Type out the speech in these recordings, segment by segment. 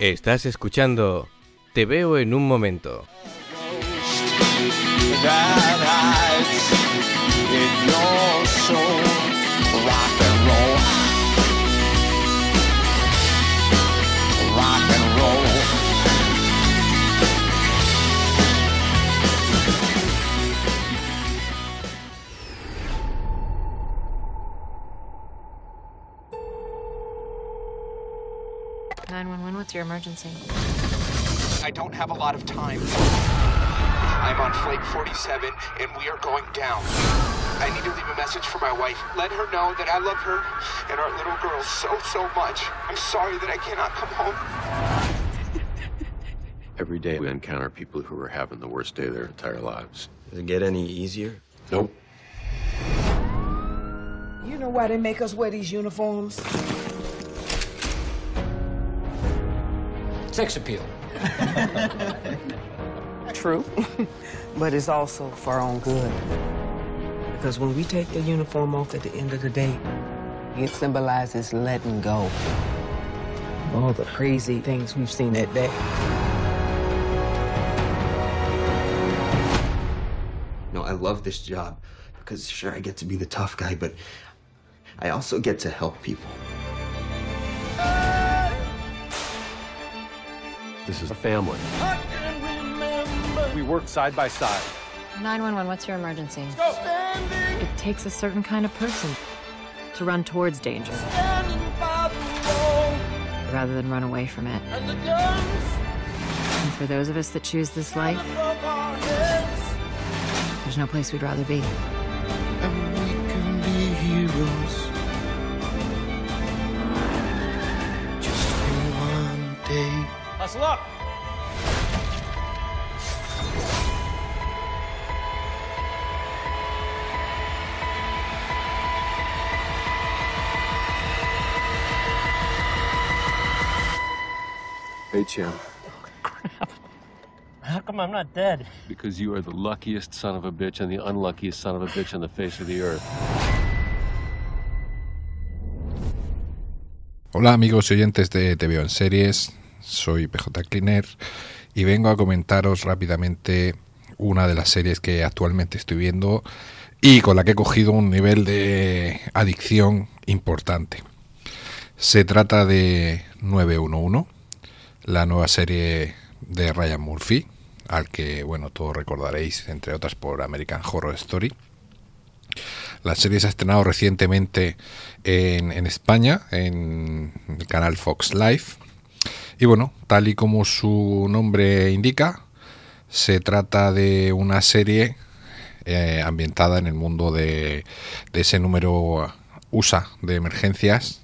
Estás escuchando Te veo en un momento. What's your emergency? I don't have a lot of time. I'm on Flake 47, and we are going down. I need to leave a message for my wife. Let her know that I love her and our little girl so, so much. I'm sorry that I cannot come home. Every day we encounter people who are having the worst day of their entire lives. Does it get any easier? Nope. You know why they make us wear these uniforms? Sex appeal. True. but it's also for our own good. Because when we take the uniform off at the end of the day, it symbolizes letting go. of All the crazy things we've seen that day. No, I love this job because sure I get to be the tough guy, but I also get to help people. This is a family. We work side by side. 911, what's your emergency? It takes a certain kind of person to run towards danger rather than run away from it. And for those of us that choose this life, there's no place we'd rather be. Hustle up! Hey, champ. How come I'm not dead? Because you are the luckiest son of a bitch and the unluckiest son of a bitch on the face of the earth. Hola amigos y oyentes de Te Veo en Series, soy PJ Cleaner y vengo a comentaros rápidamente una de las series que actualmente estoy viendo y con la que he cogido un nivel de adicción importante. Se trata de 911, la nueva serie de Ryan Murphy, al que bueno todos recordaréis entre otras por American Horror Story. La serie se ha estrenado recientemente en, en España, en el canal Fox Live. Y bueno, tal y como su nombre indica, se trata de una serie eh, ambientada en el mundo de, ese número USA de emergencias,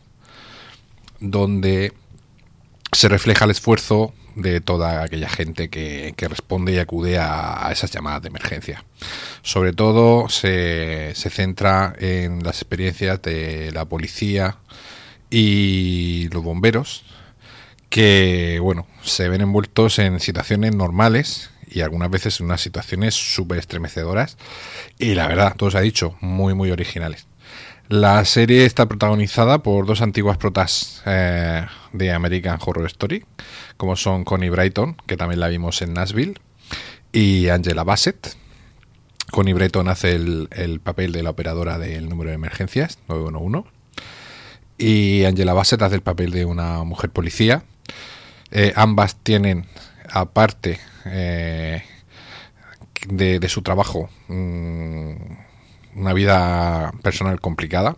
donde se refleja el esfuerzo de toda aquella gente que, que responde y acude a, a, esas llamadas de emergencia. Sobre todo se, se, centra en las experiencias de la policía y los bomberos, que bueno, se ven envueltos en situaciones normales y algunas veces en unas situaciones súper estremecedoras y la verdad, todo se ha dicho, muy muy originales. La serie está protagonizada por dos antiguas protas eh, de American Horror Story, como son Connie Brighton, que también la vimos en Nashville, y Angela Bassett. Connie Brighton hace el, el papel de la operadora del número de emergencias, 911, y Angela Bassett hace el papel de una mujer policía. Eh, ambas tienen, aparte eh, de, su trabajo, mmm, una vida personal complicada.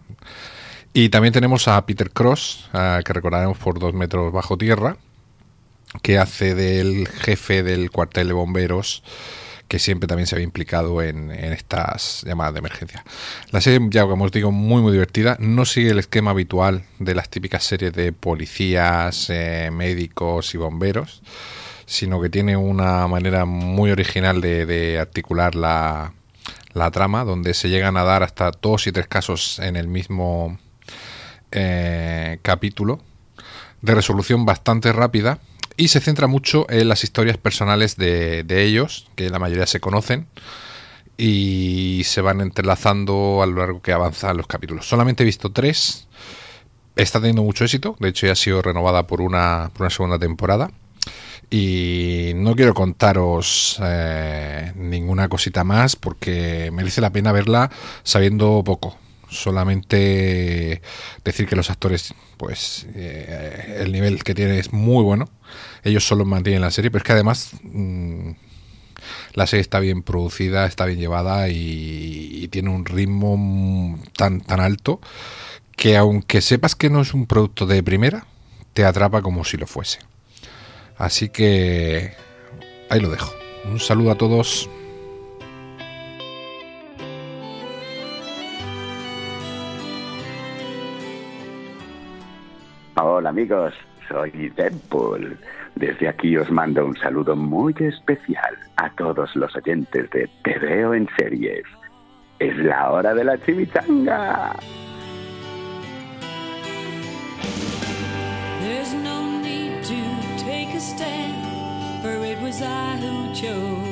Y también tenemos a Peter Cross, que recordaremos por dos metros bajo tierra, que hace del jefe del cuartel de bomberos, que siempre también se había implicado en, en, estas llamadas de emergencia. La serie, ya como os digo, muy muy divertida. No sigue el esquema habitual de las típicas series de policías, eh, médicos y bomberos, sino que tiene una manera muy original de, de articular la, la trama, donde se llegan a dar hasta dos y tres casos en el mismo eh, capítulo, de resolución bastante rápida, y se centra mucho en las historias personales de, de, ellos, que la mayoría se conocen, y se van entrelazando a lo largo que avanzan los capítulos. Solamente he visto tres, está teniendo mucho éxito, de hecho ya ha sido renovada por una, por una segunda temporada. Y no quiero contaros eh, ninguna cosita más porque merece la pena verla sabiendo poco. Solamente decir que los actores, pues eh, el nivel que tienen es muy bueno. Ellos solo mantienen la serie, pero es que además mm, la serie está bien producida, está bien llevada y, y tiene un ritmo tan, tan alto que aunque sepas que no es un producto de primera, te atrapa como si lo fuese. Así que ahí lo dejo. Un saludo a todos. Hola amigos, soy Deadpool. Desde aquí os mando un saludo muy especial a todos los oyentes de Te veo en series. Es la hora de la chimichanga. There's no need to take a stand, for it was I who chose.